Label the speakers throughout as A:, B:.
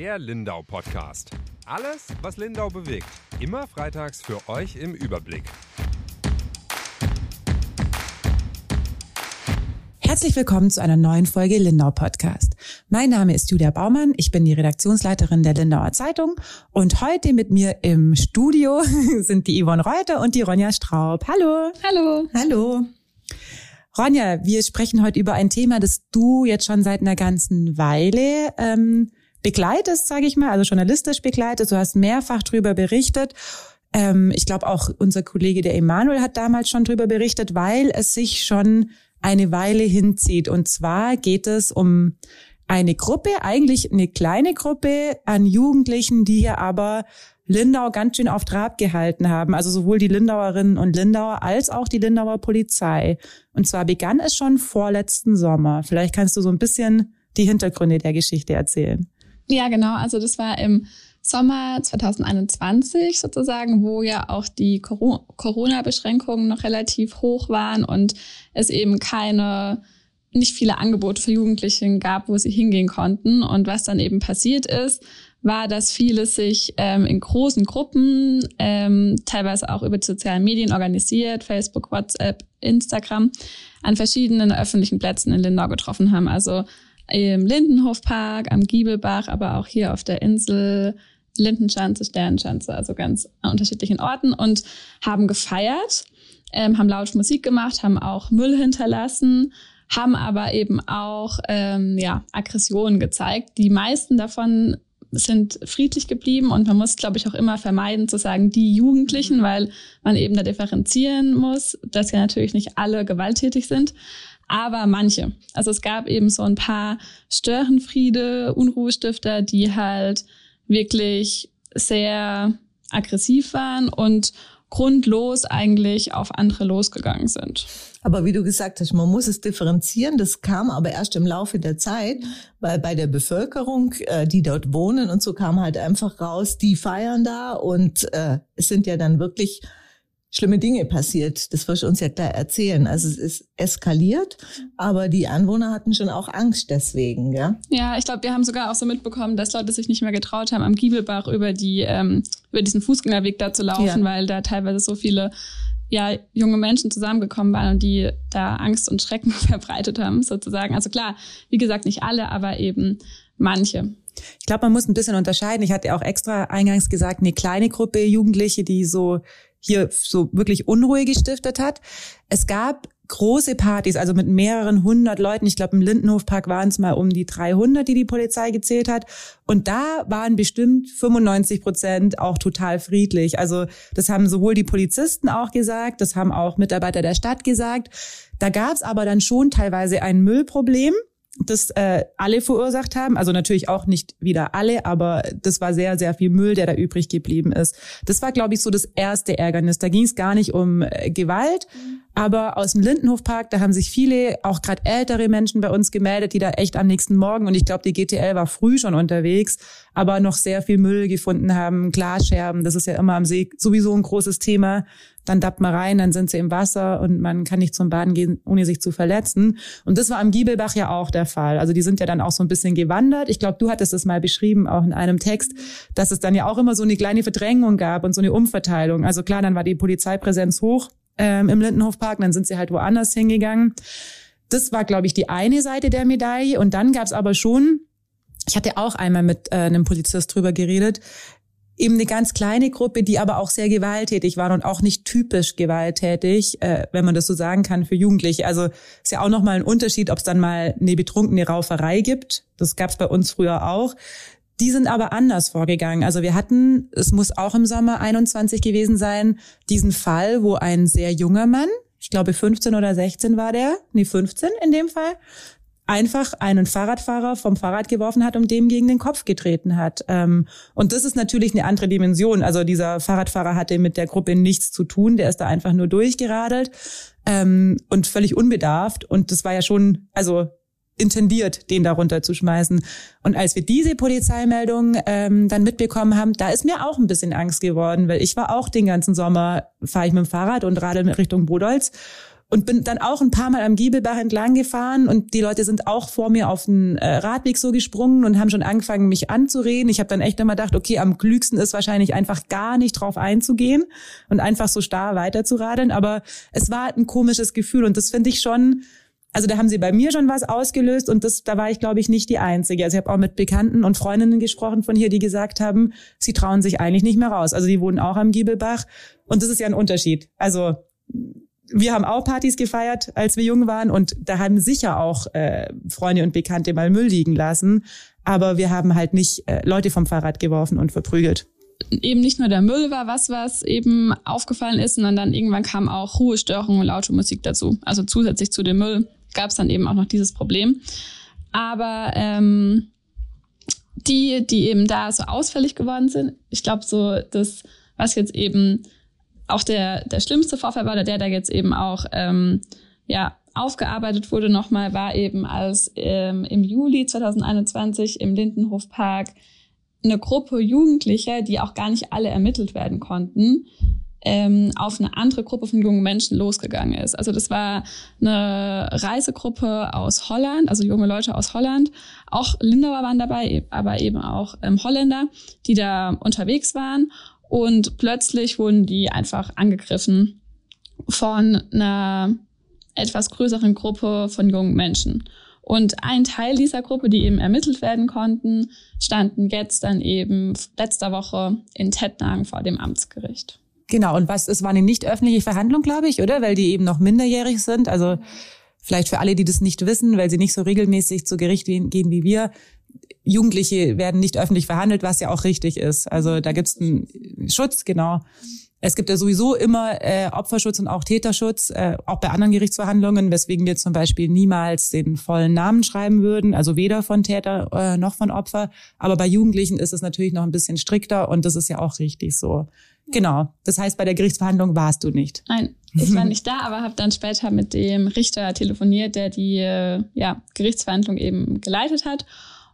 A: Der Lindau Podcast. Alles, was Lindau bewegt. Immer freitags für euch im Überblick.
B: Herzlich willkommen zu einer neuen Folge Lindau Podcast. Mein Name ist Julia Baumann, ich bin die Redaktionsleiterin der Lindauer Zeitung und heute mit mir im Studio sind die Yvonne Reuter und die Ronja Straub. Hallo.
C: Hallo.
B: Hallo. Ronja, wir sprechen heute über ein Thema, das du jetzt schon seit einer ganzen Weile ähm, begleitest, sage ich mal, also journalistisch begleitest. Du hast mehrfach drüber berichtet. Ähm, ich glaube auch unser Kollege der Emanuel hat damals schon drüber berichtet, weil es sich schon eine Weile hinzieht. Und zwar geht es um eine Gruppe, eigentlich eine kleine Gruppe an Jugendlichen, die hier aber Lindau ganz schön auf Trab gehalten haben. Also sowohl die Lindauerinnen und Lindauer als auch die Lindauer Polizei. Und zwar begann es schon vorletzten Sommer. Vielleicht kannst du so ein bisschen die Hintergründe der Geschichte erzählen.
C: Ja, genau. Also das war im Sommer 2021 sozusagen, wo ja auch die Corona-Beschränkungen noch relativ hoch waren und es eben keine nicht viele Angebote für Jugendliche gab, wo sie hingehen konnten. Und was dann eben passiert ist, war, dass viele sich ähm, in großen Gruppen, ähm, teilweise auch über die sozialen Medien organisiert, Facebook, WhatsApp, Instagram, an verschiedenen öffentlichen Plätzen in Lindau getroffen haben. Also im Lindenhofpark, am Giebelbach, aber auch hier auf der Insel, Lindenschanze, Sternenschanze, also ganz an unterschiedlichen Orten und haben gefeiert, ähm, haben laut Musik gemacht, haben auch Müll hinterlassen, haben aber eben auch ähm, ja, Aggressionen gezeigt. Die meisten davon sind friedlich geblieben und man muss, glaube ich, auch immer vermeiden zu sagen, die Jugendlichen, mhm. weil man eben da differenzieren muss, dass ja natürlich nicht alle gewalttätig sind, aber manche. Also es gab eben so ein paar Störenfriede, Unruhestifter, die halt wirklich sehr aggressiv waren und grundlos eigentlich auf andere losgegangen sind.
D: Aber wie du gesagt hast, man muss es differenzieren. Das kam aber erst im Laufe der Zeit, weil bei der Bevölkerung, äh, die dort wohnen und so kam halt einfach raus, die feiern da und äh, es sind ja dann wirklich schlimme Dinge passiert. Das wirst du uns ja gleich erzählen. Also es ist eskaliert, aber die Anwohner hatten schon auch Angst deswegen, ja?
C: Ja, ich glaube, wir haben sogar auch so mitbekommen, dass Leute sich nicht mehr getraut haben, am Giebelbach über die ähm, über diesen Fußgängerweg da zu laufen, ja. weil da teilweise so viele ja, junge Menschen zusammengekommen waren und die da Angst und Schrecken verbreitet haben, sozusagen. Also klar, wie gesagt, nicht alle, aber eben manche.
B: Ich glaube, man muss ein bisschen unterscheiden. Ich hatte auch extra eingangs gesagt, eine kleine Gruppe Jugendliche, die so hier so wirklich Unruhe gestiftet hat. Es gab große Partys, also mit mehreren hundert Leuten. Ich glaube, im Lindenhofpark waren es mal um die 300, die die Polizei gezählt hat. Und da waren bestimmt 95 Prozent auch total friedlich. Also das haben sowohl die Polizisten auch gesagt, das haben auch Mitarbeiter der Stadt gesagt. Da gab es aber dann schon teilweise ein Müllproblem das äh, alle verursacht haben. Also natürlich auch nicht wieder alle, aber das war sehr, sehr viel Müll, der da übrig geblieben ist. Das war, glaube ich, so das erste Ärgernis. Da ging es gar nicht um äh, Gewalt, mhm. aber aus dem Lindenhofpark, da haben sich viele, auch gerade ältere Menschen bei uns gemeldet, die da echt am nächsten Morgen, und ich glaube, die GTL war früh schon unterwegs, aber noch sehr viel Müll gefunden haben, Glasscherben, das ist ja immer am See sowieso ein großes Thema dann dappt man rein, dann sind sie im Wasser und man kann nicht zum Baden gehen, ohne sich zu verletzen. Und das war am Giebelbach ja auch der Fall. Also die sind ja dann auch so ein bisschen gewandert. Ich glaube, du hattest das mal beschrieben, auch in einem Text, dass es dann ja auch immer so eine kleine Verdrängung gab und so eine Umverteilung. Also klar, dann war die Polizeipräsenz hoch ähm, im Lindenhofpark, dann sind sie halt woanders hingegangen. Das war, glaube ich, die eine Seite der Medaille. Und dann gab es aber schon ich hatte auch einmal mit äh, einem Polizist drüber geredet, eben eine ganz kleine Gruppe, die aber auch sehr gewalttätig waren und auch nicht typisch gewalttätig, äh, wenn man das so sagen kann, für Jugendliche. Also ist ja auch nochmal ein Unterschied, ob es dann mal eine betrunkene Rauferei gibt. Das gab es bei uns früher auch. Die sind aber anders vorgegangen. Also wir hatten, es muss auch im Sommer 21 gewesen sein, diesen Fall, wo ein sehr junger Mann, ich glaube 15 oder 16 war der, nee 15 in dem Fall, einfach einen Fahrradfahrer vom Fahrrad geworfen hat und dem gegen den Kopf getreten hat. Ähm, und das ist natürlich eine andere Dimension. Also dieser Fahrradfahrer hatte mit der Gruppe nichts zu tun, der ist da einfach nur durchgeradelt ähm, und völlig unbedarft. Und das war ja schon, also intendiert, den da runterzuschmeißen. Und als wir diese Polizeimeldung ähm, dann mitbekommen haben, da ist mir auch ein bisschen Angst geworden, weil ich war auch den ganzen Sommer, fahre ich mit dem Fahrrad und radel Richtung Bodolz. Und bin dann auch ein paar Mal am Giebelbach entlang gefahren und die Leute sind auch vor mir auf den äh, Radweg so gesprungen und haben schon angefangen, mich anzureden. Ich habe dann echt immer gedacht, okay, am klügsten ist wahrscheinlich einfach gar nicht drauf einzugehen und einfach so starr weiterzuradeln. Aber es war ein komisches Gefühl und das finde ich schon, also da haben sie bei mir schon was ausgelöst und das, da war ich, glaube ich, nicht die Einzige. Also ich habe auch mit Bekannten und Freundinnen gesprochen von hier, die gesagt haben, sie trauen sich eigentlich nicht mehr raus. Also die wohnen auch am Giebelbach und das ist ja ein Unterschied. Also wir haben auch Partys gefeiert, als wir jung waren und da haben sicher auch äh, Freunde und Bekannte mal Müll liegen lassen, aber wir haben halt nicht äh, Leute vom Fahrrad geworfen und verprügelt.
C: Eben nicht nur der Müll war was, was eben aufgefallen ist, sondern dann irgendwann kam auch Ruhestörungen und laute Musik dazu. Also zusätzlich zu dem Müll gab es dann eben auch noch dieses Problem. Aber ähm, die, die eben da so ausfällig geworden sind, ich glaube so, das, was jetzt eben auch der, der schlimmste Vorfall war, der, der jetzt eben auch ähm, ja, aufgearbeitet wurde nochmal, war eben, als ähm, im Juli 2021 im Lindenhofpark eine Gruppe Jugendlicher, die auch gar nicht alle ermittelt werden konnten, ähm, auf eine andere Gruppe von jungen Menschen losgegangen ist. Also das war eine Reisegruppe aus Holland, also junge Leute aus Holland. Auch Lindauer waren dabei, aber eben auch ähm, Holländer, die da unterwegs waren und plötzlich wurden die einfach angegriffen von einer etwas größeren Gruppe von jungen Menschen. Und ein Teil dieser Gruppe, die eben ermittelt werden konnten, standen jetzt dann eben letzter Woche in Tettnang vor dem Amtsgericht.
B: Genau, und was, es war eine nicht öffentliche Verhandlung, glaube ich, oder? Weil die eben noch minderjährig sind. Also vielleicht für alle, die das nicht wissen, weil sie nicht so regelmäßig zu Gericht gehen wie wir. Jugendliche werden nicht öffentlich verhandelt, was ja auch richtig ist. Also da gibt es einen Schutz, genau. Es gibt ja sowieso immer äh, Opferschutz und auch Täterschutz, äh, auch bei anderen Gerichtsverhandlungen, weswegen wir zum Beispiel niemals den vollen Namen schreiben würden, also weder von Täter äh, noch von Opfer. Aber bei Jugendlichen ist es natürlich noch ein bisschen strikter und das ist ja auch richtig so. Genau. Das heißt, bei der Gerichtsverhandlung warst du nicht.
C: Nein, ich war nicht da, aber habe dann später mit dem Richter telefoniert, der die äh, ja, Gerichtsverhandlung eben geleitet hat.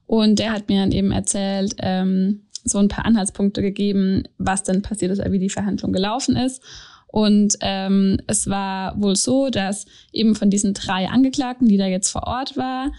C: Und der hat mir dann eben erzählt, ähm, so ein paar Anhaltspunkte gegeben, was denn passiert ist, wie die Verhandlung gelaufen ist. Und ähm, es war wohl so, dass eben von diesen drei Angeklagten, die da jetzt vor Ort war,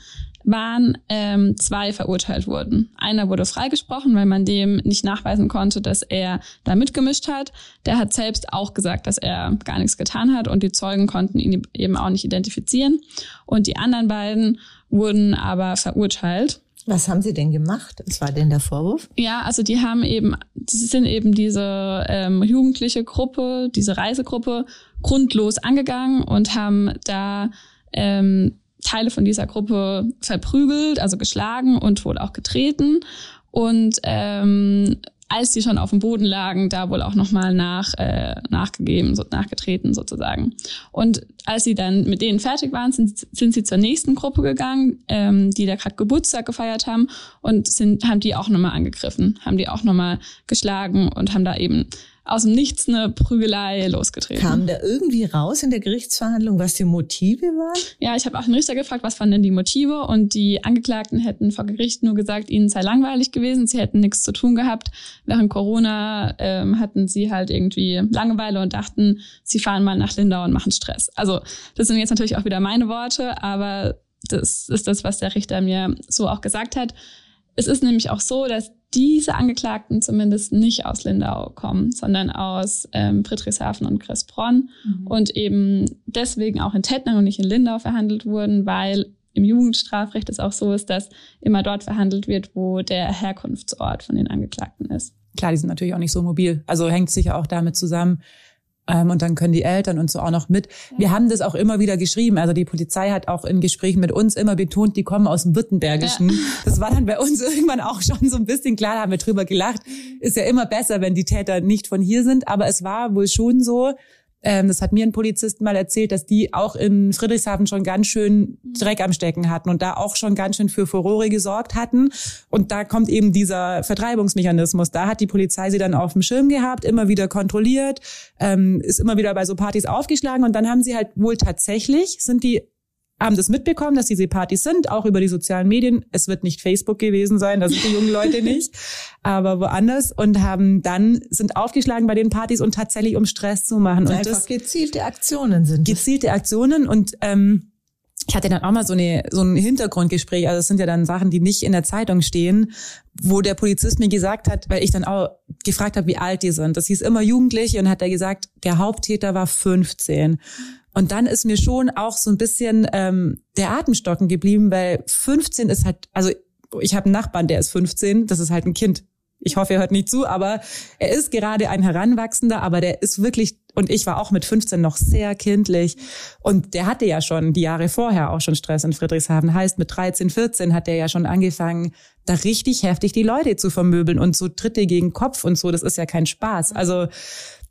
C: waren ähm, zwei verurteilt wurden. Einer wurde freigesprochen, weil man dem nicht nachweisen konnte, dass er da mitgemischt hat. Der hat selbst auch gesagt, dass er gar nichts getan hat und die Zeugen konnten ihn eben auch nicht identifizieren. Und die anderen beiden wurden aber verurteilt.
D: Was haben Sie denn gemacht? Was war denn der Vorwurf?
C: Ja, also die haben eben, sie sind eben diese ähm, jugendliche Gruppe, diese Reisegruppe grundlos angegangen und haben da ähm, Teile von dieser Gruppe verprügelt, also geschlagen und wohl auch getreten. Und ähm, als die schon auf dem Boden lagen, da wohl auch nochmal nach, äh, nachgegeben, so, nachgetreten sozusagen. Und als sie dann mit denen fertig waren, sind, sind sie zur nächsten Gruppe gegangen, ähm, die da gerade Geburtstag gefeiert haben und sind, haben die auch nochmal angegriffen, haben die auch nochmal geschlagen und haben da eben aus dem Nichts eine Prügelei losgetreten.
D: Kam da irgendwie raus in der Gerichtsverhandlung, was die Motive waren?
C: Ja, ich habe auch den Richter gefragt, was waren denn die Motive? Und die Angeklagten hätten vor Gericht nur gesagt, ihnen sei langweilig gewesen, sie hätten nichts zu tun gehabt. Während Corona ähm, hatten sie halt irgendwie Langeweile und dachten, sie fahren mal nach Lindau und machen Stress. Also das sind jetzt natürlich auch wieder meine Worte, aber das ist das, was der Richter mir so auch gesagt hat. Es ist nämlich auch so, dass diese Angeklagten zumindest nicht aus Lindau kommen, sondern aus ähm, Friedrichshafen und Cressbronn mhm. und eben deswegen auch in Tettnang und nicht in Lindau verhandelt wurden, weil im Jugendstrafrecht es auch so ist, dass immer dort verhandelt wird, wo der Herkunftsort von den Angeklagten ist.
B: Klar, die sind natürlich auch nicht so mobil. Also hängt sicher auch damit zusammen, und dann können die Eltern und so auch noch mit. Wir haben das auch immer wieder geschrieben. Also die Polizei hat auch in Gesprächen mit uns immer betont, die kommen aus dem Württembergischen. Ja. Das war dann bei uns irgendwann auch schon so ein bisschen klar, da haben wir drüber gelacht. Ist ja immer besser, wenn die Täter nicht von hier sind. Aber es war wohl schon so, ähm, das hat mir ein Polizist mal erzählt, dass die auch in Friedrichshafen schon ganz schön Dreck am Stecken hatten und da auch schon ganz schön für Furore gesorgt hatten. Und da kommt eben dieser Vertreibungsmechanismus. Da hat die Polizei sie dann auf dem Schirm gehabt, immer wieder kontrolliert, ähm, ist immer wieder bei so Partys aufgeschlagen und dann haben sie halt wohl tatsächlich, sind die haben das mitbekommen, dass diese Partys sind, auch über die sozialen Medien. Es wird nicht Facebook gewesen sein, das sind die jungen Leute nicht, aber woanders und haben dann sind aufgeschlagen bei den Partys und tatsächlich um Stress zu machen. Und
D: Einfach
B: das,
D: gezielte Aktionen sind.
B: gezielte Aktionen und ähm, ich hatte dann auch mal so, eine, so ein Hintergrundgespräch, also es sind ja dann Sachen, die nicht in der Zeitung stehen, wo der Polizist mir gesagt hat, weil ich dann auch gefragt habe, wie alt die sind. Das hieß immer Jugendliche und hat er gesagt, der Haupttäter war 15. Und dann ist mir schon auch so ein bisschen ähm, der Atemstocken geblieben, weil 15 ist halt, also ich habe einen Nachbarn, der ist 15, das ist halt ein Kind. Ich hoffe, er hört nicht zu, aber er ist gerade ein Heranwachsender, aber der ist wirklich, und ich war auch mit 15 noch sehr kindlich. Und der hatte ja schon die Jahre vorher auch schon Stress in Friedrichshafen. Heißt, mit 13, 14 hat der ja schon angefangen, da richtig heftig die Leute zu vermöbeln und so Tritte gegen Kopf und so. Das ist ja kein Spaß. Also,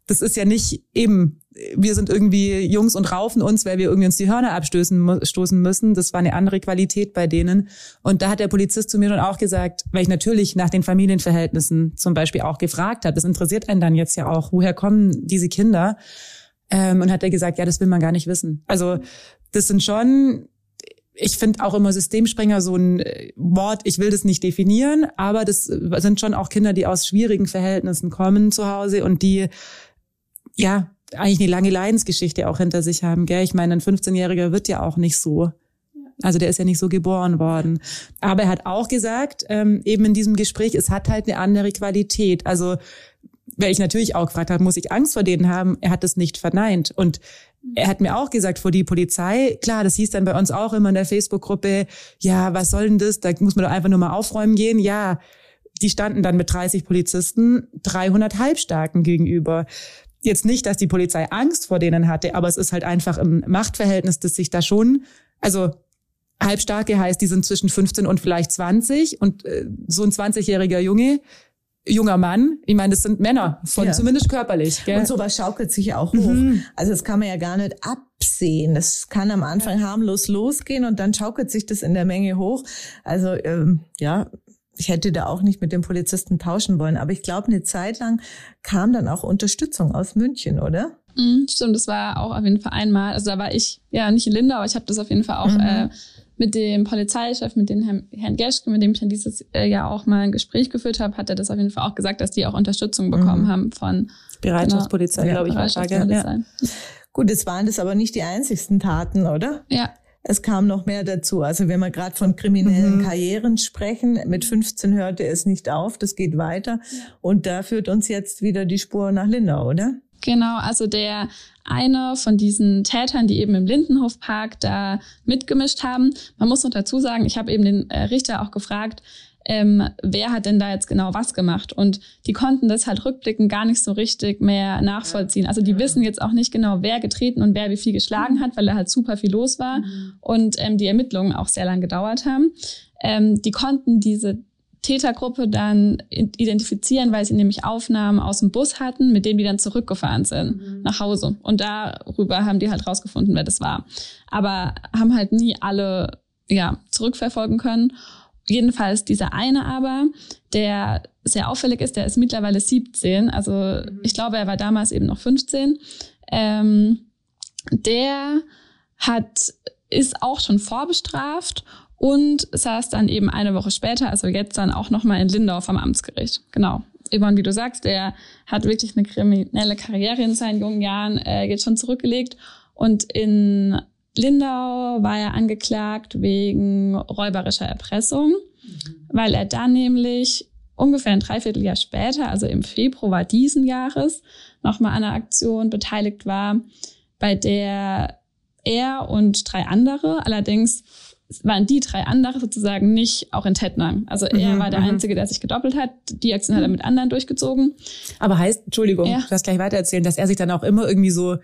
B: das ist ja nicht eben, wir sind irgendwie Jungs und raufen uns, weil wir irgendwie uns die Hörner abstoßen stoßen müssen. Das war eine andere Qualität bei denen. Und da hat der Polizist zu mir dann auch gesagt, weil ich natürlich nach den Familienverhältnissen zum Beispiel auch gefragt habe, das interessiert einen dann jetzt ja auch, woher kommen diese Kinder? Ähm, und hat er gesagt, ja, das will man gar nicht wissen. Also das sind schon, ich finde auch immer Systemsprenger so ein äh, Wort, ich will das nicht definieren, aber das sind schon auch Kinder, die aus schwierigen Verhältnissen kommen zu Hause und die ja eigentlich eine lange Leidensgeschichte auch hinter sich haben. Gell? Ich meine, ein 15-Jähriger wird ja auch nicht so. Also der ist ja nicht so geboren worden. Aber er hat auch gesagt, ähm, eben in diesem Gespräch, es hat halt eine andere Qualität. Also, weil ich natürlich auch gefragt habe, muss ich Angst vor denen haben? Er hat es nicht verneint. Und er hat mir auch gesagt, vor die Polizei, klar, das hieß dann bei uns auch immer in der Facebook-Gruppe, ja, was soll denn das? Da muss man doch einfach nur mal aufräumen gehen. Ja, die standen dann mit 30 Polizisten 300 Halbstarken gegenüber. Jetzt nicht, dass die Polizei Angst vor denen hatte, aber es ist halt einfach im Machtverhältnis, das sich da schon, also Halbstarke heißt, die sind zwischen 15 und vielleicht 20 und äh, so ein 20-jähriger Junge, junger Mann, ich meine, das sind Männer, von
D: Ja.
B: zumindest körperlich. Gell?
D: Und sowas schaukelt sich ja auch hoch. Also das kann man ja gar nicht absehen. Das kann am Anfang harmlos losgehen und dann schaukelt sich das in der Menge hoch. Also ähm, ja, ich hätte da auch nicht mit dem Polizisten tauschen wollen. Aber ich glaube, eine Zeit lang kam dann auch Unterstützung aus München, oder?
C: Mhm, stimmt, das war auch auf jeden Fall einmal. Also da war ich ja nicht in Linda, aber ich habe das auf jeden Fall auch
D: Mhm.
C: äh, mit dem Polizeichef, mit dem Herrn, Herrn Geschke, mit dem ich dann dieses äh, Jahr auch mal ein Gespräch geführt habe, hat er das auf jeden Fall auch gesagt, dass die auch Unterstützung bekommen
D: Mhm.
C: haben von
B: Bereitschaftspolizei,
D: Ja,
B: glaube ich, gell? Ja.
C: Bereitschaftspolizei.
D: Gut, es waren das aber nicht die einzigsten Taten, oder?
C: Ja,
D: Es kam noch mehr dazu. Also wenn wir gerade von kriminellen
B: Mhm.
D: Karrieren sprechen, mit 15 hörte es nicht auf, das geht weiter. Und da führt uns jetzt wieder die Spur nach Lindau, oder?
C: Genau, also der eine von diesen Tätern, die eben im Lindenhofpark da mitgemischt haben. Man muss noch dazu sagen, ich habe eben den äh, Richter auch gefragt, ähm, wer hat denn da jetzt genau was gemacht? Und die konnten das halt rückblickend gar nicht so richtig mehr nachvollziehen. Also die wissen jetzt auch nicht genau, wer getreten und wer wie viel geschlagen hat, weil da halt super viel los war und ähm, die Ermittlungen auch sehr lang gedauert haben. Ähm, die konnten diese Tätergruppe dann identifizieren, weil sie nämlich Aufnahmen aus dem Bus hatten, mit denen die dann zurückgefahren sind nach Hause. Und darüber haben die halt rausgefunden, wer das war. Aber haben halt nie alle ja, zurückverfolgen können. Jedenfalls dieser eine aber, der sehr auffällig ist, der ist mittlerweile 17. Also ich glaube, er war damals eben noch 15. Ähm, der hat, ist auch schon vorbestraft und saß dann eben eine Woche später, also jetzt dann auch nochmal in Lindau vom Amtsgericht. Genau. Yvonne, wie du sagst, der hat wirklich eine kriminelle Karriere in seinen jungen Jahren äh, jetzt schon zurückgelegt. Und in Lindau war er angeklagt wegen räuberischer Erpressung, weil er dann nämlich ungefähr ein Dreivierteljahr später, also im Februar diesen Jahres, nochmal an einer Aktion beteiligt war, bei der er und drei andere, allerdings waren die drei andere sozusagen nicht auch in Tettnang. Also er
B: Mhm,
C: war der
B: mhm.
C: Einzige, der sich gedoppelt hat. Die Aktion hat er mit anderen durchgezogen.
B: Aber heißt, Entschuldigung,
C: Ja.
B: du hast gleich weitererzählen, dass er sich dann auch immer irgendwie so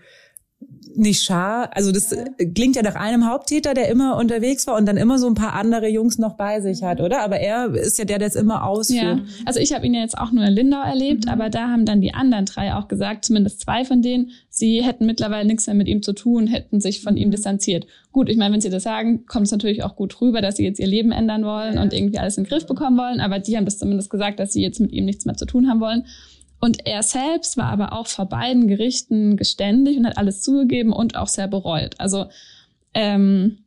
B: nicht schar, also das klingt ja nach einem Haupttäter, der immer unterwegs war und dann immer so ein paar andere Jungs noch bei sich hat, oder? Aber er ist ja der, der es immer ausführt.
C: Ja, also ich habe ihn ja jetzt auch nur in Lindau erlebt, aber da haben dann die anderen drei auch gesagt, zumindest zwei von denen, sie hätten mittlerweile nichts mehr mit ihm zu tun, hätten sich von ihm distanziert. Gut, ich meine, wenn sie das sagen, kommt es natürlich auch gut rüber, dass sie jetzt ihr Leben ändern wollen und irgendwie alles in den Griff bekommen wollen, aber die haben das zumindest gesagt, dass sie jetzt mit ihm nichts mehr zu tun haben wollen. Und er selbst war aber auch vor beiden Gerichten geständig und hat alles zugegeben und auch sehr bereut. Also ähm,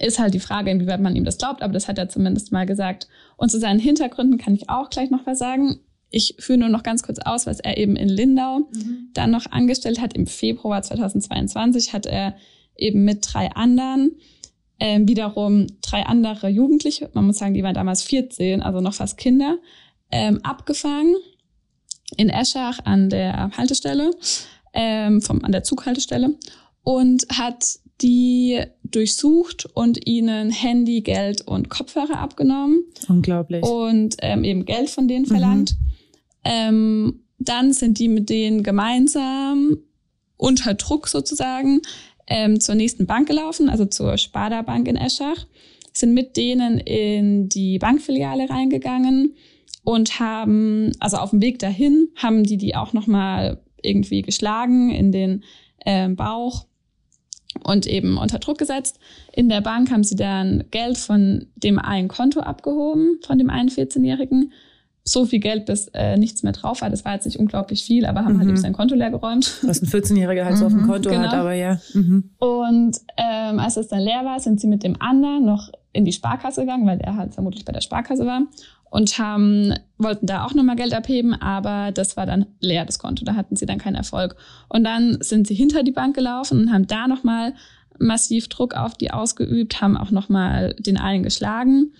C: ist halt die Frage, inwieweit man ihm das glaubt, aber das hat er zumindest mal gesagt. Und zu seinen Hintergründen kann ich auch gleich noch was sagen. Ich führe nur noch ganz kurz aus, was er eben in Lindau mhm. dann noch angestellt hat. Im Februar 2022 hat er eben mit drei anderen, ähm, wiederum drei andere Jugendliche, man muss sagen, die waren damals 14, also noch fast Kinder, ähm, abgefangen in Eschach an der Haltestelle, ähm, vom, an der Zughaltestelle und hat die durchsucht und ihnen Handy, Geld und Kopfhörer abgenommen.
B: Unglaublich.
C: Und ähm, eben Geld von denen verlangt. Mhm. Ähm, dann sind die mit denen gemeinsam unter Druck sozusagen ähm, zur nächsten Bank gelaufen, also zur Sparda Bank in Eschach, sind mit denen in die Bankfiliale reingegangen und haben, also auf dem Weg dahin, haben die die auch nochmal irgendwie geschlagen in den äh, Bauch und eben unter Druck gesetzt. In der Bank haben sie dann Geld von dem einen Konto abgehoben, von dem einen 14-Jährigen. So viel Geld, bis äh, nichts mehr drauf war. Das war jetzt nicht unglaublich viel, aber haben mhm. halt eben sein Konto leer geräumt.
B: Was ein 14-Jähriger halt so auf dem mhm. Konto genau. hat, aber ja.
C: Mhm. Und ähm, als es dann leer war, sind sie mit dem anderen noch in die Sparkasse gegangen, weil der halt vermutlich bei der Sparkasse war und haben, wollten da auch nochmal Geld abheben, aber das war dann leer, das Konto. Da hatten sie dann keinen Erfolg. Und dann sind sie hinter die Bank gelaufen und haben da nochmal massiv Druck auf die ausgeübt, haben auch nochmal den einen geschlagen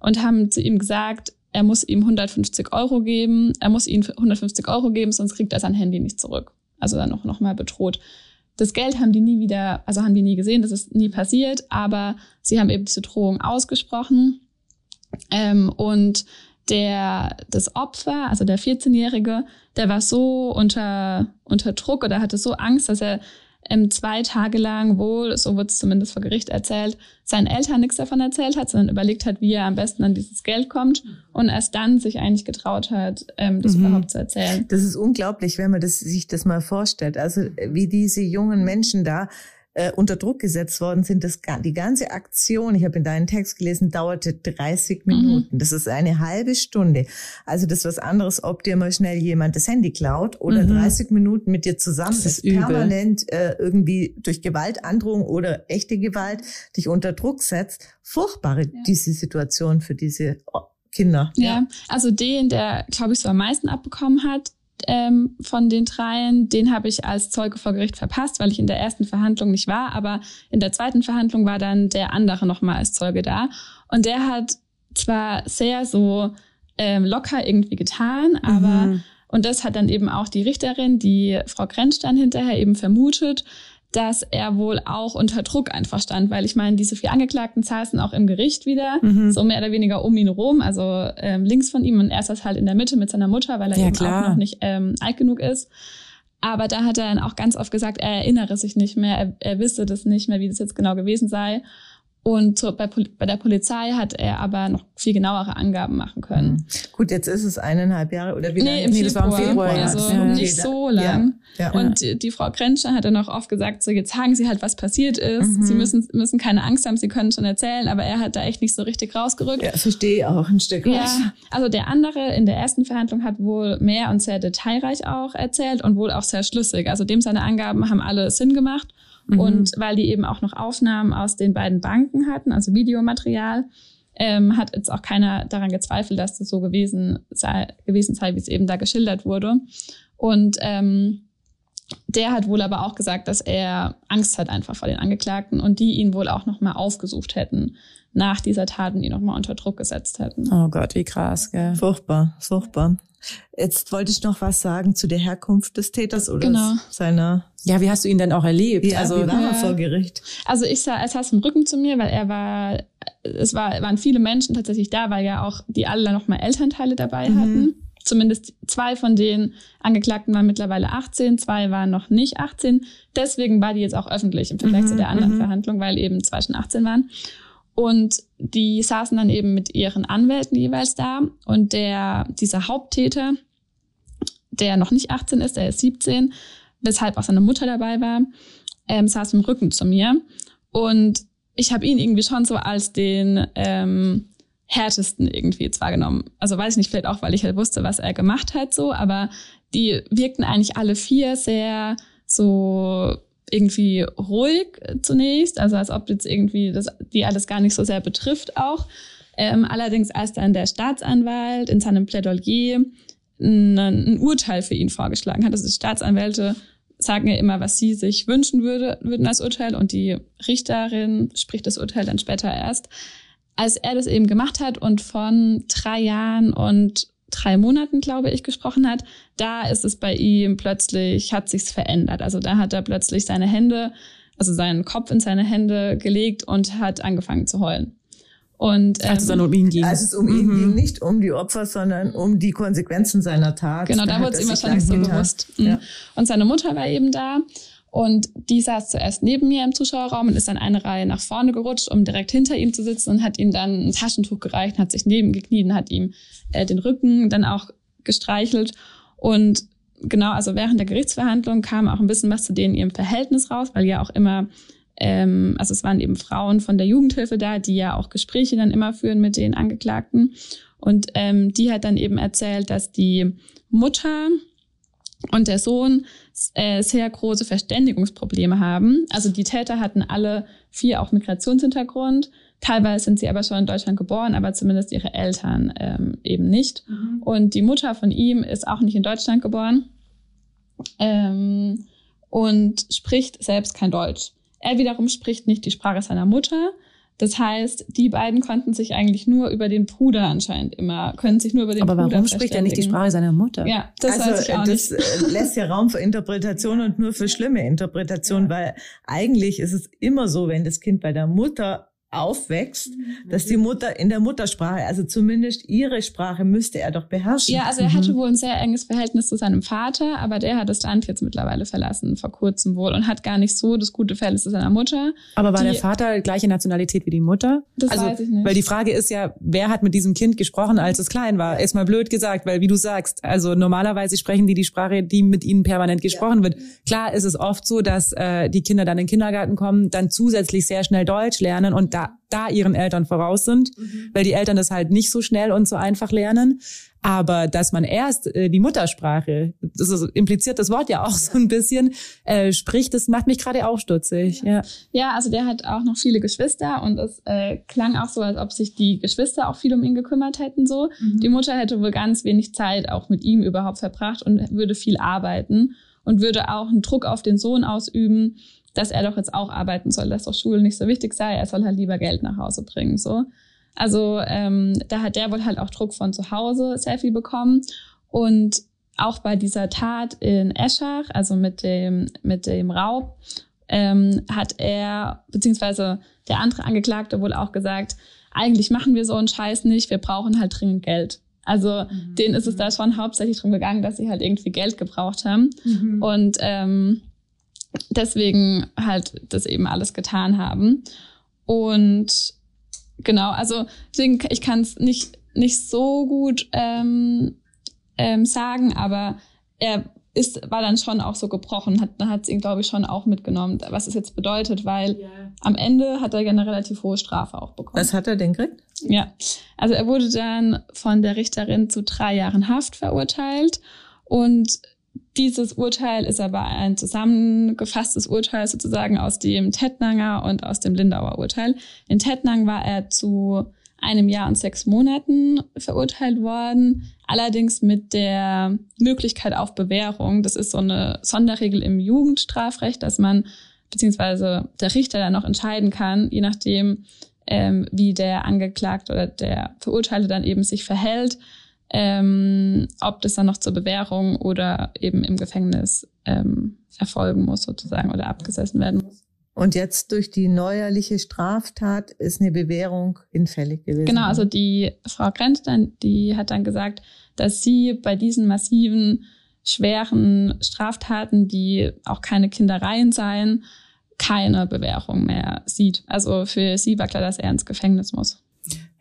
C: und haben zu ihm gesagt, er muss ihm 150 Euro geben, er muss ihnen 150 Euro geben, sonst kriegt er sein Handy nicht zurück. Also dann noch, noch mal bedroht. Das Geld haben die nie wieder, also haben die nie gesehen, das ist nie passiert, aber sie haben eben diese Drohung ausgesprochen ähm, und der, das Opfer, also der 14-Jährige, der war so unter, unter Druck oder hatte so Angst, dass er ähm, zwei Tage lang wohl, so wird es zumindest vor Gericht erzählt, seinen Eltern nichts davon erzählt hat, sondern überlegt hat, wie er am besten an dieses Geld kommt und erst dann sich eigentlich getraut hat, ähm, das mhm. überhaupt zu erzählen.
D: Das ist unglaublich, wenn man das, sich das mal vorstellt. Also wie diese jungen Menschen da äh, unter Druck gesetzt worden sind. Das, die ganze Aktion, ich habe in deinen Text gelesen, dauerte 30 mhm. Minuten. Mhm. Das ist eine halbe Stunde. Also das ist was anderes, ob dir mal schnell jemand das Handy klaut oder mhm. 30 Minuten mit dir zusammen das ist, permanent äh, irgendwie durch Gewaltandrohung oder echte Gewalt dich unter Druck setzt. Furchtbare ja. diese Situation für diese Kinder.
C: Ja, ja. also den, der, glaube ich, so am meisten abbekommen hat, ähm, von den dreien, den habe ich als Zeuge vor Gericht verpasst, weil ich in der ersten Verhandlung nicht war, aber in der zweiten Verhandlung war dann der andere nochmal als Zeuge da. Und der hat zwar sehr so ähm, locker irgendwie getan, aber mhm. und das hat dann eben auch die Richterin, die Frau Grenz dann hinterher eben vermutet, dass er wohl auch unter Druck einfach stand, weil ich meine, diese vier Angeklagten saßen auch im Gericht wieder, mhm. so mehr oder weniger um ihn rum, also ähm, links von ihm und er saß halt in der Mitte mit seiner Mutter, weil er ja, eben klar. auch noch nicht ähm, alt genug ist. Aber da hat er dann auch ganz oft gesagt, er erinnere sich nicht mehr, er, er wisse das nicht mehr, wie das jetzt genau gewesen sei. Und bei, bei, der Polizei hat er aber noch viel genauere Angaben machen können. Mhm.
D: Gut, jetzt ist es eineinhalb Jahre oder wie
C: nee, lange? Im nee, das war im Februar. Also ja. nicht so lang. Ja. Ja. Und die, die, Frau Krenscher hat dann auch oft gesagt, so jetzt sagen Sie halt, was passiert ist. Mhm. Sie müssen, müssen keine Angst haben, Sie können schon erzählen, aber er hat da echt nicht so richtig rausgerückt.
D: Ja, verstehe auch ein Stück weit. Ja,
C: also der andere in der ersten Verhandlung hat wohl mehr und sehr detailreich auch erzählt und wohl auch sehr schlüssig. Also dem seine Angaben haben alle Sinn gemacht. Mhm. Und weil die eben auch noch Aufnahmen aus den beiden Banken hatten, also Videomaterial, ähm, hat jetzt auch keiner daran gezweifelt, dass das so gewesen sei, gewesen sei, wie es eben da geschildert wurde. Und ähm, der hat wohl aber auch gesagt, dass er Angst hat einfach vor den Angeklagten und die ihn wohl auch nochmal aufgesucht hätten nach dieser Tat und ihn nochmal unter Druck gesetzt hätten.
B: Oh Gott, wie krass, gell?
D: Furchtbar, furchtbar. Jetzt wollte ich noch was sagen zu der Herkunft des Täters oder genau. seiner.
B: Ja, wie hast du ihn denn auch erlebt?
D: Ja, also wie war er vor Gericht?
C: Also ich sah, er saß im Rücken zu mir, weil er war, es war, waren viele Menschen tatsächlich da, weil ja auch die alle noch mal Elternteile dabei mhm. hatten. Zumindest zwei von den Angeklagten waren mittlerweile 18, zwei waren noch nicht 18. Deswegen war die jetzt auch öffentlich im Vergleich mhm. zu der anderen mhm. Verhandlung, weil eben zwei schon 18 waren. Und die saßen dann eben mit ihren Anwälten jeweils da. Und der, dieser Haupttäter, der noch nicht 18 ist, der ist 17, weshalb auch seine Mutter dabei war, ähm, saß im Rücken zu mir. Und ich habe ihn irgendwie schon so als den ähm, härtesten irgendwie jetzt wahrgenommen. Also weiß ich nicht, vielleicht auch, weil ich halt wusste, was er gemacht hat so, aber die wirkten eigentlich alle vier sehr so irgendwie ruhig zunächst, also als ob jetzt irgendwie das die alles gar nicht so sehr betrifft auch. Ähm, allerdings als dann der Staatsanwalt in seinem Plädoyer ein, ein Urteil für ihn vorgeschlagen hat, also die Staatsanwälte sagen ja immer, was sie sich wünschen würde, würden als Urteil und die Richterin spricht das Urteil dann später erst. Als er das eben gemacht hat und von drei Jahren und drei Monaten, glaube ich, gesprochen hat, da ist es bei ihm plötzlich, hat sich's verändert. Also da hat er plötzlich seine Hände, also seinen Kopf in seine Hände gelegt und hat angefangen zu heulen. Und,
B: ähm, als es dann um ihn ging.
D: Als es um mhm. ihn ging, nicht um die Opfer, sondern um die Konsequenzen seiner Tat.
C: Genau, da, da wurde es ihm wahrscheinlich so bewusst. Mhm. Ja. Und seine Mutter war eben da. Und die saß zuerst neben mir im Zuschauerraum und ist dann eine Reihe nach vorne gerutscht, um direkt hinter ihm zu sitzen und hat ihm dann ein Taschentuch gereicht, hat sich neben gekniet und hat ihm äh, den Rücken dann auch gestreichelt. Und genau, also während der Gerichtsverhandlung kam auch ein bisschen was zu denen ihrem Verhältnis raus, weil ja auch immer, ähm, also es waren eben Frauen von der Jugendhilfe da, die ja auch Gespräche dann immer führen mit den Angeklagten. Und ähm, die hat dann eben erzählt, dass die Mutter und der Sohn äh, sehr große Verständigungsprobleme haben. Also die Täter hatten alle vier auch Migrationshintergrund. Teilweise sind sie aber schon in Deutschland geboren, aber zumindest ihre Eltern ähm, eben nicht. Mhm. Und die Mutter von ihm ist auch nicht in Deutschland geboren ähm, und spricht selbst kein Deutsch. Er wiederum spricht nicht die Sprache seiner Mutter. Das heißt, die beiden konnten sich eigentlich nur über den Bruder anscheinend immer, können sich nur über den
B: Aber
C: Bruder
B: warum spricht er nicht die Sprache seiner Mutter?
C: Ja, das also, weiß ich auch
D: das nicht. Äh, lässt ja Raum für Interpretation und nur für schlimme Interpretation, weil eigentlich ist es immer so, wenn das Kind bei der Mutter aufwächst, mhm. dass die Mutter in der Muttersprache, also zumindest ihre Sprache müsste er doch beherrschen.
C: Ja, also er hatte mhm. wohl ein sehr enges Verhältnis zu seinem Vater, aber der hat das Land jetzt mittlerweile verlassen, vor kurzem wohl, und hat gar nicht so das gute Verhältnis zu seiner Mutter.
B: Aber war die, der Vater gleiche Nationalität wie die Mutter?
C: Das also, weiß ich nicht.
B: Weil die Frage ist ja, wer hat mit diesem Kind gesprochen, als es klein war? Ist mal blöd gesagt, weil wie du sagst, also normalerweise sprechen die die Sprache, die mit ihnen permanent gesprochen ja. wird. Klar ist es oft so, dass äh, die Kinder dann in den Kindergarten kommen, dann zusätzlich sehr schnell Deutsch lernen und da da ihren Eltern voraus sind, mhm. weil die Eltern das halt nicht so schnell und so einfach lernen. Aber dass man erst äh, die Muttersprache, das ist, impliziert das Wort ja auch so ein bisschen, äh, spricht, das macht mich gerade auch stutzig. Ja.
C: ja, also der hat auch noch viele Geschwister und es äh, klang auch so, als ob sich die Geschwister auch viel um ihn gekümmert hätten. So, mhm. die Mutter hätte wohl ganz wenig Zeit auch mit ihm überhaupt verbracht und würde viel arbeiten und würde auch einen Druck auf den Sohn ausüben, dass er doch jetzt auch arbeiten soll, dass doch Schule nicht so wichtig sei, er soll halt lieber Geld nach Hause bringen. So. Also ähm, da hat der wohl halt auch Druck von zu Hause sehr viel bekommen. Und auch bei dieser Tat in Eschach, also mit dem, mit dem Raub, ähm, hat er, beziehungsweise der andere Angeklagte wohl auch gesagt, eigentlich machen wir so einen Scheiß nicht, wir brauchen halt dringend Geld. Also mhm. denen ist es da schon hauptsächlich drum gegangen, dass sie halt irgendwie Geld gebraucht haben. Mhm. Und ähm, deswegen halt das eben alles getan haben. Und genau, also deswegen, ich kann es nicht, nicht so gut ähm, ähm, sagen, aber er ist, war dann schon auch so gebrochen, hat, dann hat es ihn, glaube ich, schon auch mitgenommen, was es jetzt bedeutet, weil ja. am Ende hat er ja eine relativ hohe Strafe auch bekommen.
D: Was hat er denn gekriegt?
C: Ja, also er wurde dann von der Richterin zu drei Jahren Haft verurteilt und dieses Urteil ist aber ein zusammengefasstes Urteil sozusagen aus dem Tettnanger und aus dem Lindauer Urteil. In Tettnang war er zu einem Jahr und sechs Monaten verurteilt worden, allerdings mit der Möglichkeit auf Bewährung. Das ist so eine Sonderregel im Jugendstrafrecht, dass man beziehungsweise der Richter dann noch entscheiden kann, je nachdem, ähm, wie der Angeklagte oder der Verurteilte dann eben sich verhält, ähm, ob das dann noch zur Bewährung oder eben im Gefängnis ähm, erfolgen muss sozusagen oder abgesessen werden muss.
D: Und jetzt durch die neuerliche Straftat ist eine Bewährung hinfällig gewesen.
C: Genau, also die Frau Grenz dann, die hat dann gesagt, dass sie bei diesen massiven, schweren Straftaten, die auch keine Kindereien seien, keine Bewährung mehr sieht. Also für sie war klar, dass er ins Gefängnis muss.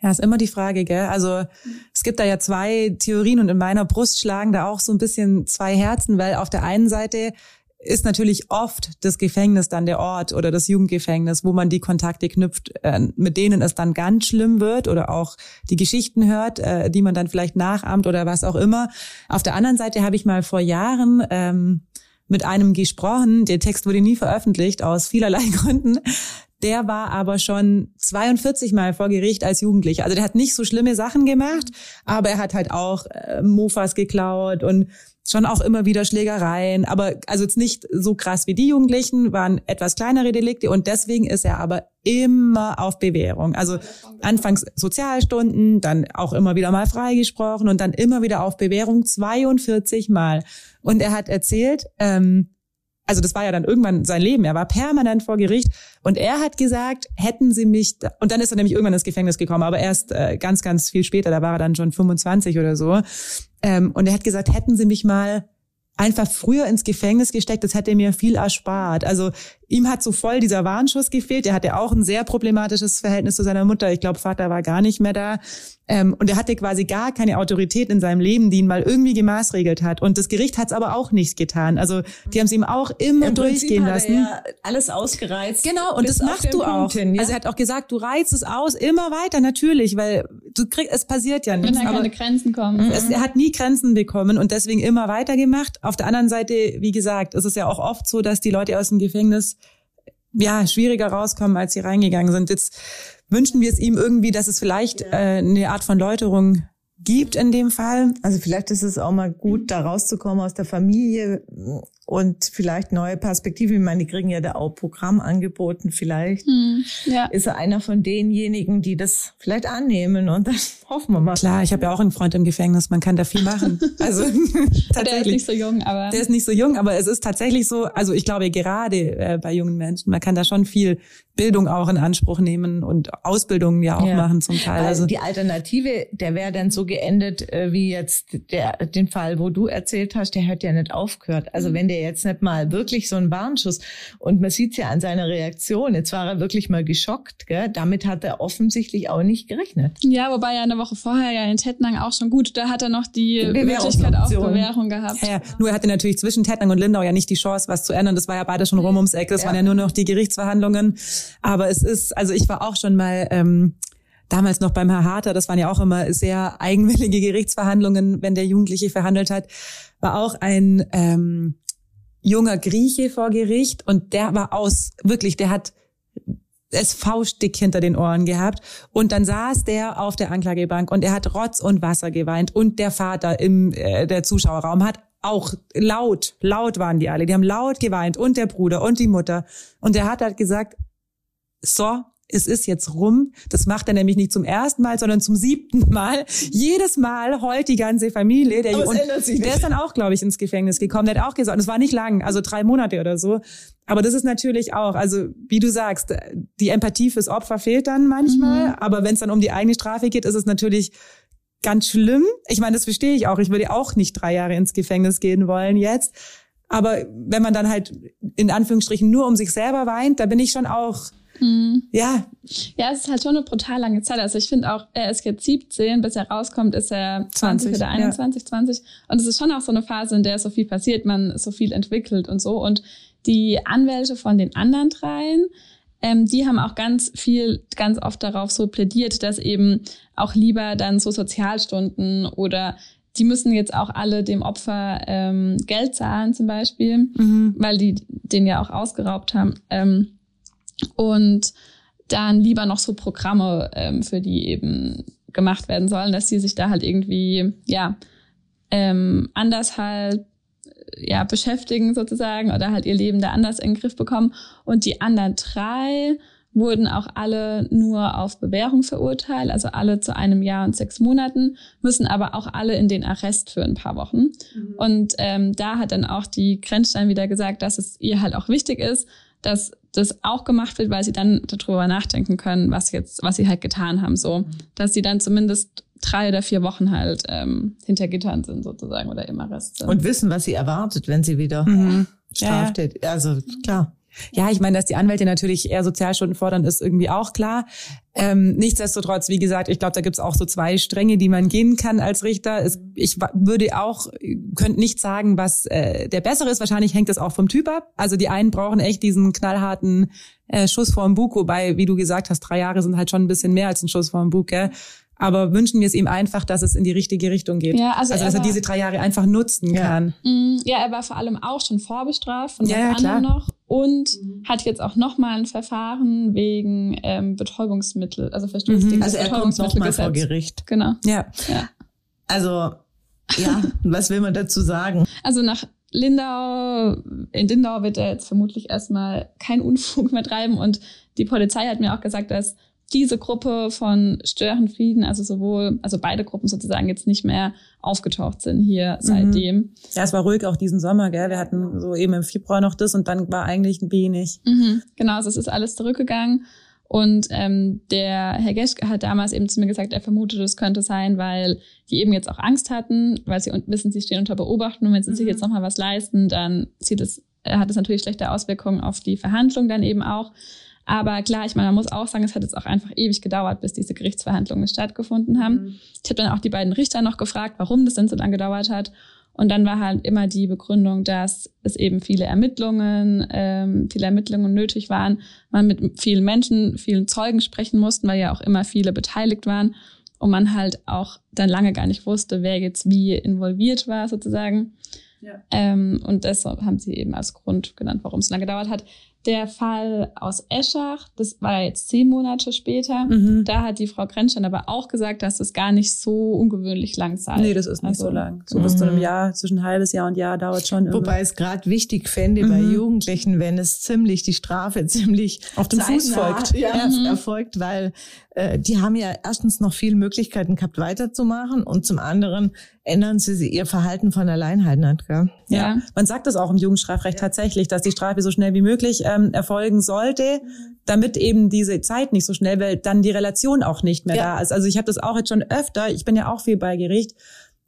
B: Ja, ist immer die Frage, gell? Also es gibt da ja zwei Theorien und in meiner Brust schlagen da auch so ein bisschen zwei Herzen, weil auf der einen Seite ist natürlich oft das Gefängnis dann der Ort oder das Jugendgefängnis, wo man die Kontakte knüpft, äh, mit denen es dann ganz schlimm wird oder auch die Geschichten hört, äh, die man dann vielleicht nachahmt oder was auch immer. Auf der anderen Seite habe ich mal vor Jahren ähm, mit einem gesprochen. Der Text wurde nie veröffentlicht aus vielerlei Gründen. Der war aber schon 42 Mal vor Gericht als Jugendlicher. Also der hat nicht so schlimme Sachen gemacht, aber er hat halt auch äh, Mofas geklaut und schon auch immer wieder Schlägereien, aber also jetzt nicht so krass wie die Jugendlichen, waren etwas kleinere Delikte und deswegen ist er aber immer auf Bewährung. Also anfangs Sozialstunden, dann auch immer wieder mal freigesprochen und dann immer wieder auf Bewährung 42 Mal. Und er hat erzählt, ähm, also das war ja dann irgendwann sein Leben, er war permanent vor Gericht und er hat gesagt, hätten sie mich, und dann ist er nämlich irgendwann ins Gefängnis gekommen, aber erst äh, ganz, ganz viel später, da war er dann schon 25 oder so. Ähm, und er hat gesagt, hätten sie mich mal einfach früher ins Gefängnis gesteckt, das hätte mir viel erspart. Also ihm hat so voll dieser Warnschuss gefehlt. Er hatte auch ein sehr problematisches Verhältnis zu seiner Mutter. Ich glaube, Vater war gar nicht mehr da. Ähm, und er hatte quasi gar keine Autorität in seinem Leben, die ihn mal irgendwie gemaßregelt hat. Und das Gericht hat es aber auch nicht getan. Also die haben es ihm auch immer Im durchgehen lassen. Ja
D: alles ausgereizt.
B: Genau, und das machst du auch. Hin, ja? Also er hat auch gesagt, du reizt es aus, immer weiter, natürlich, weil du kriegst, es passiert ja nichts.
C: Wenn da keine Grenzen kommen.
B: Es, er hat nie Grenzen bekommen und deswegen immer weitergemacht. Auf der anderen Seite, wie gesagt, ist es ja auch oft so, dass die Leute aus dem Gefängnis ja, schwieriger rauskommen, als sie reingegangen sind. Jetzt wünschen wir es ihm irgendwie, dass es vielleicht äh, eine Art von Läuterung gibt in dem Fall.
D: Also vielleicht ist es auch mal gut, da rauszukommen aus der Familie und vielleicht neue Perspektiven. Ich meine, die kriegen ja da auch Programm angeboten. Vielleicht hm, ja. ist er einer von denjenigen, die das vielleicht annehmen und dann hoffen wir mal.
B: Klar, ich habe ja auch einen Freund im Gefängnis. Man kann da viel machen.
C: Also tatsächlich. Der ist nicht so jung, aber
B: der ist nicht so jung, aber es ist tatsächlich so. Also ich glaube gerade äh, bei jungen Menschen, man kann da schon viel Bildung auch in Anspruch nehmen und Ausbildungen ja auch ja. machen zum Teil.
D: Also die Alternative, der wäre dann so geendet äh, wie jetzt der den Fall, wo du erzählt hast, der hat ja nicht aufgehört. Also wenn der jetzt nicht mal wirklich so ein Warnschuss und man sieht ja an seiner Reaktion, jetzt war er wirklich mal geschockt, gell? damit hat er offensichtlich auch nicht gerechnet.
C: Ja, wobei ja eine Woche vorher ja in Tettnang auch schon gut, da hat er noch die Möglichkeit auf Bewährung gehabt.
B: Ja, ja, nur er hatte natürlich zwischen Tettnang und Lindau ja nicht die Chance, was zu ändern. Das war ja beide schon rum ums Eck. Das ja. waren ja nur noch die Gerichtsverhandlungen. Aber es ist, also ich war auch schon mal ähm, damals noch beim Herr Harter, das waren ja auch immer sehr eigenwillige Gerichtsverhandlungen, wenn der Jugendliche verhandelt hat, war auch ein ähm, junger Grieche vor Gericht und der war aus, wirklich, der hat es faustdick hinter den Ohren gehabt. Und dann saß der auf der Anklagebank und er hat Rotz und Wasser geweint. Und der Vater im äh, der Zuschauerraum hat auch laut, laut waren die alle. Die haben laut geweint und der Bruder und die Mutter. Und er hat halt gesagt, so, es ist jetzt rum. Das macht er nämlich nicht zum ersten Mal, sondern zum siebten Mal. Jedes Mal heult die ganze Familie. Der,
D: Aber es sich nicht.
B: der ist dann auch, glaube ich, ins Gefängnis gekommen. Der hat auch gesagt, es war nicht lang, also drei Monate oder so. Aber das ist natürlich auch, also wie du sagst, die Empathie fürs Opfer fehlt dann manchmal. Mhm. Aber wenn es dann um die eigene Strafe geht, ist es natürlich ganz schlimm. Ich meine, das verstehe ich auch. Ich würde auch nicht drei Jahre ins Gefängnis gehen wollen jetzt. Aber wenn man dann halt in Anführungsstrichen nur um sich selber weint, da bin ich schon auch Mhm. Ja.
C: Ja, es ist halt schon eine brutal lange Zeit. Also ich finde auch, er ist jetzt 17, bis er rauskommt, ist er 20, 20 oder 21, ja. 20. Und es ist schon auch so eine Phase, in der so viel passiert, man so viel entwickelt und so. Und die Anwälte von den anderen dreien, ähm, die haben auch ganz viel, ganz oft darauf so plädiert, dass eben auch lieber dann so Sozialstunden oder die müssen jetzt auch alle dem Opfer ähm, Geld zahlen zum Beispiel, mhm. weil die den ja auch ausgeraubt haben. Ähm, und dann lieber noch so Programme ähm, für die eben gemacht werden sollen, dass sie sich da halt irgendwie ja ähm, anders halt ja beschäftigen sozusagen oder halt ihr Leben da anders in den Griff bekommen und die anderen drei wurden auch alle nur auf Bewährung verurteilt, also alle zu einem Jahr und sechs Monaten, müssen aber auch alle in den Arrest für ein paar Wochen. Mhm. Und ähm, da hat dann auch die Grenzstein wieder gesagt, dass es ihr halt auch wichtig ist, dass das auch gemacht wird, weil sie dann darüber nachdenken können, was jetzt, was sie halt getan haben, so, dass sie dann zumindest drei oder vier Wochen halt ähm, hinter Gittern sind sozusagen oder im Arrest sind.
D: Und wissen, was sie erwartet, wenn sie wieder mhm. straftätig. Ja, ja. Also klar.
B: Ja, ich meine, dass die Anwälte natürlich eher Sozialstunden fordern, ist irgendwie auch klar. Ähm, nichtsdestotrotz, wie gesagt, ich glaube, da gibt's auch so zwei Stränge, die man gehen kann als Richter. Es, ich würde auch, könnte nicht sagen, was äh, der bessere ist. Wahrscheinlich hängt das auch vom Typ ab. Also die einen brauchen echt diesen knallharten äh, Schuss vor dem Bug, wobei, wie du gesagt hast, drei Jahre sind halt schon ein bisschen mehr als ein Schuss vor dem Bug. Gell? Aber wünschen wir es ihm einfach, dass es in die richtige Richtung geht.
C: Ja, also,
B: also dass
C: er,
B: er, diese drei Jahre einfach nutzen
D: Ja.
B: kann.
C: Mm, Ja, er war vor allem auch schon vorbestraft von
B: Ja,
C: was
B: ja,
C: anderem
B: klar.
C: noch und hat jetzt auch nochmal ein Verfahren wegen ähm, Betäubungsmittel, also Verstoß
B: Mhm.
C: gegen
D: Also
C: das
D: er kommt vor. Gericht.
C: Genau.
B: Ja.
C: Ja.
D: Also, ja, was will man dazu sagen?
C: Also nach Lindau, in Lindau wird er jetzt vermutlich erstmal kein Unfug mehr treiben und die Polizei hat mir auch gesagt, dass diese Gruppe von Störenfrieden, also sowohl, also beide Gruppen sozusagen jetzt nicht mehr aufgetaucht sind hier seitdem.
B: Ja, es war ruhig auch diesen Sommer, gell? Wir hatten so eben im Februar noch das und dann war eigentlich wenig.
C: Mhm. Genau, also es ist alles zurückgegangen. Und ähm, der Herr Geschke hat damals eben zu mir gesagt, er vermutet, es könnte sein, weil die eben jetzt auch Angst hatten, weil sie wissen, sie stehen unter Beobachtung und wenn sie sich jetzt nochmal was leisten, dann sieht es, äh, hat es natürlich schlechte Auswirkungen auf die Verhandlung dann eben auch. Aber klar, ich meine, man muss auch sagen, es hat jetzt auch einfach ewig gedauert, bis diese Gerichtsverhandlungen stattgefunden haben. Ich habe dann auch die beiden Richter noch gefragt, warum das denn so lange gedauert hat. Und dann war halt immer die Begründung, dass es eben viele Ermittlungen, ähm, viele Ermittlungen nötig waren, man mit vielen Menschen, vielen Zeugen sprechen mussten, weil ja auch immer viele beteiligt waren und man halt auch dann lange gar nicht wusste, wer jetzt wie involviert war sozusagen.
B: Ja.
C: Ähm, und deshalb haben sie eben als Grund genannt, warum es lange gedauert hat. Der Fall aus Eschach, das war jetzt zehn Monate später.
B: Mhm.
C: Da hat die Frau Grenzstein aber auch gesagt, dass es gar nicht so ungewöhnlich lang sei.
B: Nee, das ist nicht
C: Also,
B: so lang. So bis zu einem
D: Mhm.
B: Jahr, zwischen ein halbes Jahr und Jahr dauert schon immer.
D: Wobei es gerade wichtig fände bei
B: Mhm.
D: Jugendlichen, wenn es ziemlich die Strafe ziemlich
B: Auf den Fuß folgt.
D: Ja,
C: Mhm.
D: erfolgt, weil äh, die haben ja erstens noch viele Möglichkeiten gehabt, weiterzumachen und zum anderen ändern sie ihr Verhalten von allein halt nicht. Gell?
C: Ja.
B: Man sagt das auch im Jugendstrafrecht tatsächlich, dass die Strafe so schnell wie möglich ähm, erfolgen sollte, damit eben diese Zeit nicht so schnell, weil dann die Relation auch nicht mehr
D: Ja.
B: da ist. Also ich habe das auch jetzt schon öfter, ich bin ja auch viel bei Gericht,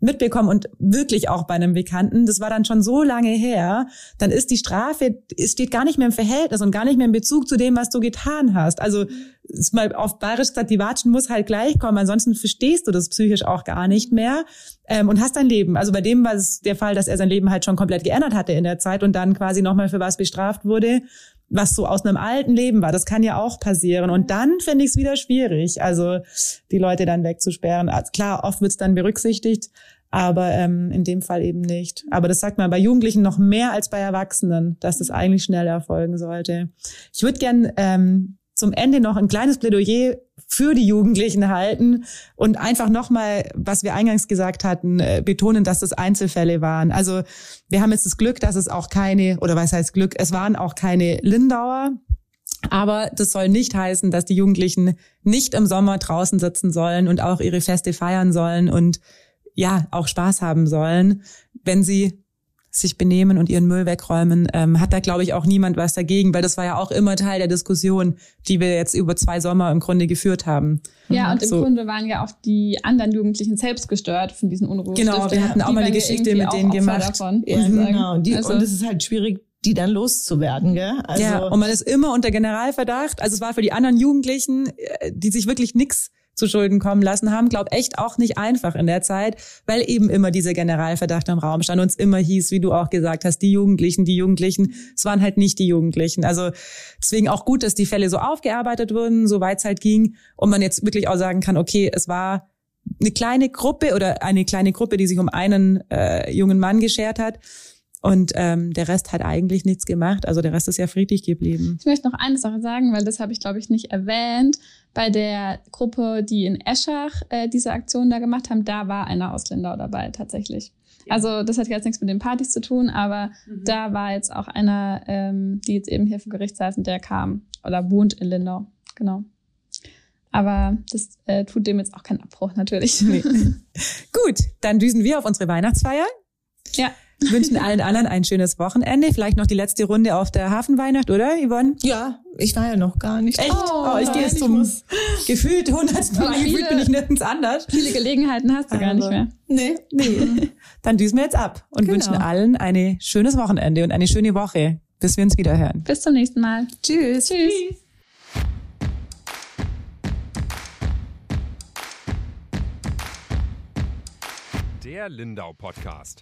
B: mitbekommen und wirklich auch bei einem Bekannten, das war dann schon so lange her, dann ist die Strafe, es steht gar nicht mehr im Verhältnis und gar nicht mehr im Bezug zu dem, was du getan hast. Also ist mal auf bayerisch gesagt, die Watschen muss halt gleich kommen, ansonsten verstehst du das psychisch auch gar nicht mehr ähm, und hast dein Leben. Also bei dem war es der Fall, dass er sein Leben halt schon komplett geändert hatte in der Zeit und dann quasi nochmal für was bestraft wurde, was so aus einem alten Leben war. Das kann ja auch passieren. Und dann finde ich es wieder schwierig, also die Leute dann wegzusperren. Also klar, oft wird es dann berücksichtigt, aber ähm, in dem Fall eben nicht. Aber das sagt man bei Jugendlichen noch mehr als bei Erwachsenen, dass das eigentlich schnell erfolgen sollte. Ich würde gern ähm, zum Ende noch ein kleines Plädoyer für die Jugendlichen halten und einfach nochmal, was wir eingangs gesagt hatten, äh, betonen, dass das Einzelfälle waren. Also wir haben jetzt das Glück, dass es auch keine, oder was heißt Glück, es waren auch keine Lindauer. Aber das soll nicht heißen, dass die Jugendlichen nicht im Sommer draußen sitzen sollen und auch ihre Feste feiern sollen und ja, auch Spaß haben sollen, wenn sie sich benehmen und ihren Müll wegräumen, ähm, hat da, glaube ich, auch niemand was dagegen, weil das war ja auch immer Teil der Diskussion, die wir jetzt über zwei Sommer im Grunde geführt haben.
C: Ja, und im
B: So.
C: Grunde waren ja auch die anderen Jugendlichen selbst gestört von diesen Unruhen.
B: Genau, wir hatten auch mal eine Geschichte mit denen gemacht.
C: Davon,
D: Ja, genau. Die,
C: also,
D: und es ist halt schwierig, die dann loszuwerden. Gell? Also,
B: ja, und man ist immer unter Generalverdacht. Also es war für die anderen Jugendlichen, äh, die sich wirklich nichts zu Schulden kommen lassen haben, glaub echt auch nicht einfach in der Zeit, weil eben immer dieser Generalverdacht im Raum stand und es immer hieß, wie du auch gesagt hast, die Jugendlichen, die Jugendlichen. Es waren halt nicht die Jugendlichen. Also deswegen auch gut, dass die Fälle so aufgearbeitet wurden, so weit es halt ging, und man jetzt wirklich auch sagen kann, okay, es war eine kleine Gruppe oder eine kleine Gruppe, die sich um einen äh, jungen Mann geschert hat. Und ähm, der Rest hat eigentlich nichts gemacht. Also der Rest ist ja friedlich geblieben.
C: ich möchte noch eine Sache sagen, weil das habe ich, glaube ich, nicht erwähnt. Bei der Gruppe, die in Eschach äh, diese Aktion da gemacht haben, da war einer aus Lindau dabei tatsächlich. Also das hat jetzt nichts mit den Partys zu tun, aber da war jetzt auch einer, ähm, die jetzt eben hier vor Gericht saß und der kam oder wohnt in Lindau. Genau. Aber das äh, tut dem jetzt auch keinen Abbruch natürlich.
B: Nee. Gut, dann düsen wir auf unsere Weihnachtsfeier.
C: Ja.
B: Wünschen allen anderen ein schönes Wochenende. Vielleicht noch die letzte Runde auf der Hafenweihnacht, oder, Yvonne?
D: ja, ich war ja noch gar nicht.
B: Echt?
C: Oh,
B: ich gehe jetzt zum gefühlt hundertsten Mal. Gefühlt bin ich nirgends anders.
C: Viele Gelegenheiten hast du gar nicht
B: Aber-
C: mehr.
D: Nee.
B: Nee. Dann düsen wir jetzt ab und
D: Genau.
B: wünschen allen ein schönes Wochenende und eine schöne Woche, bis wir uns wieder hören.
C: Bis zum nächsten Mal.
D: Tschüss.
C: Tschüss.
A: Der Lindau Podcast.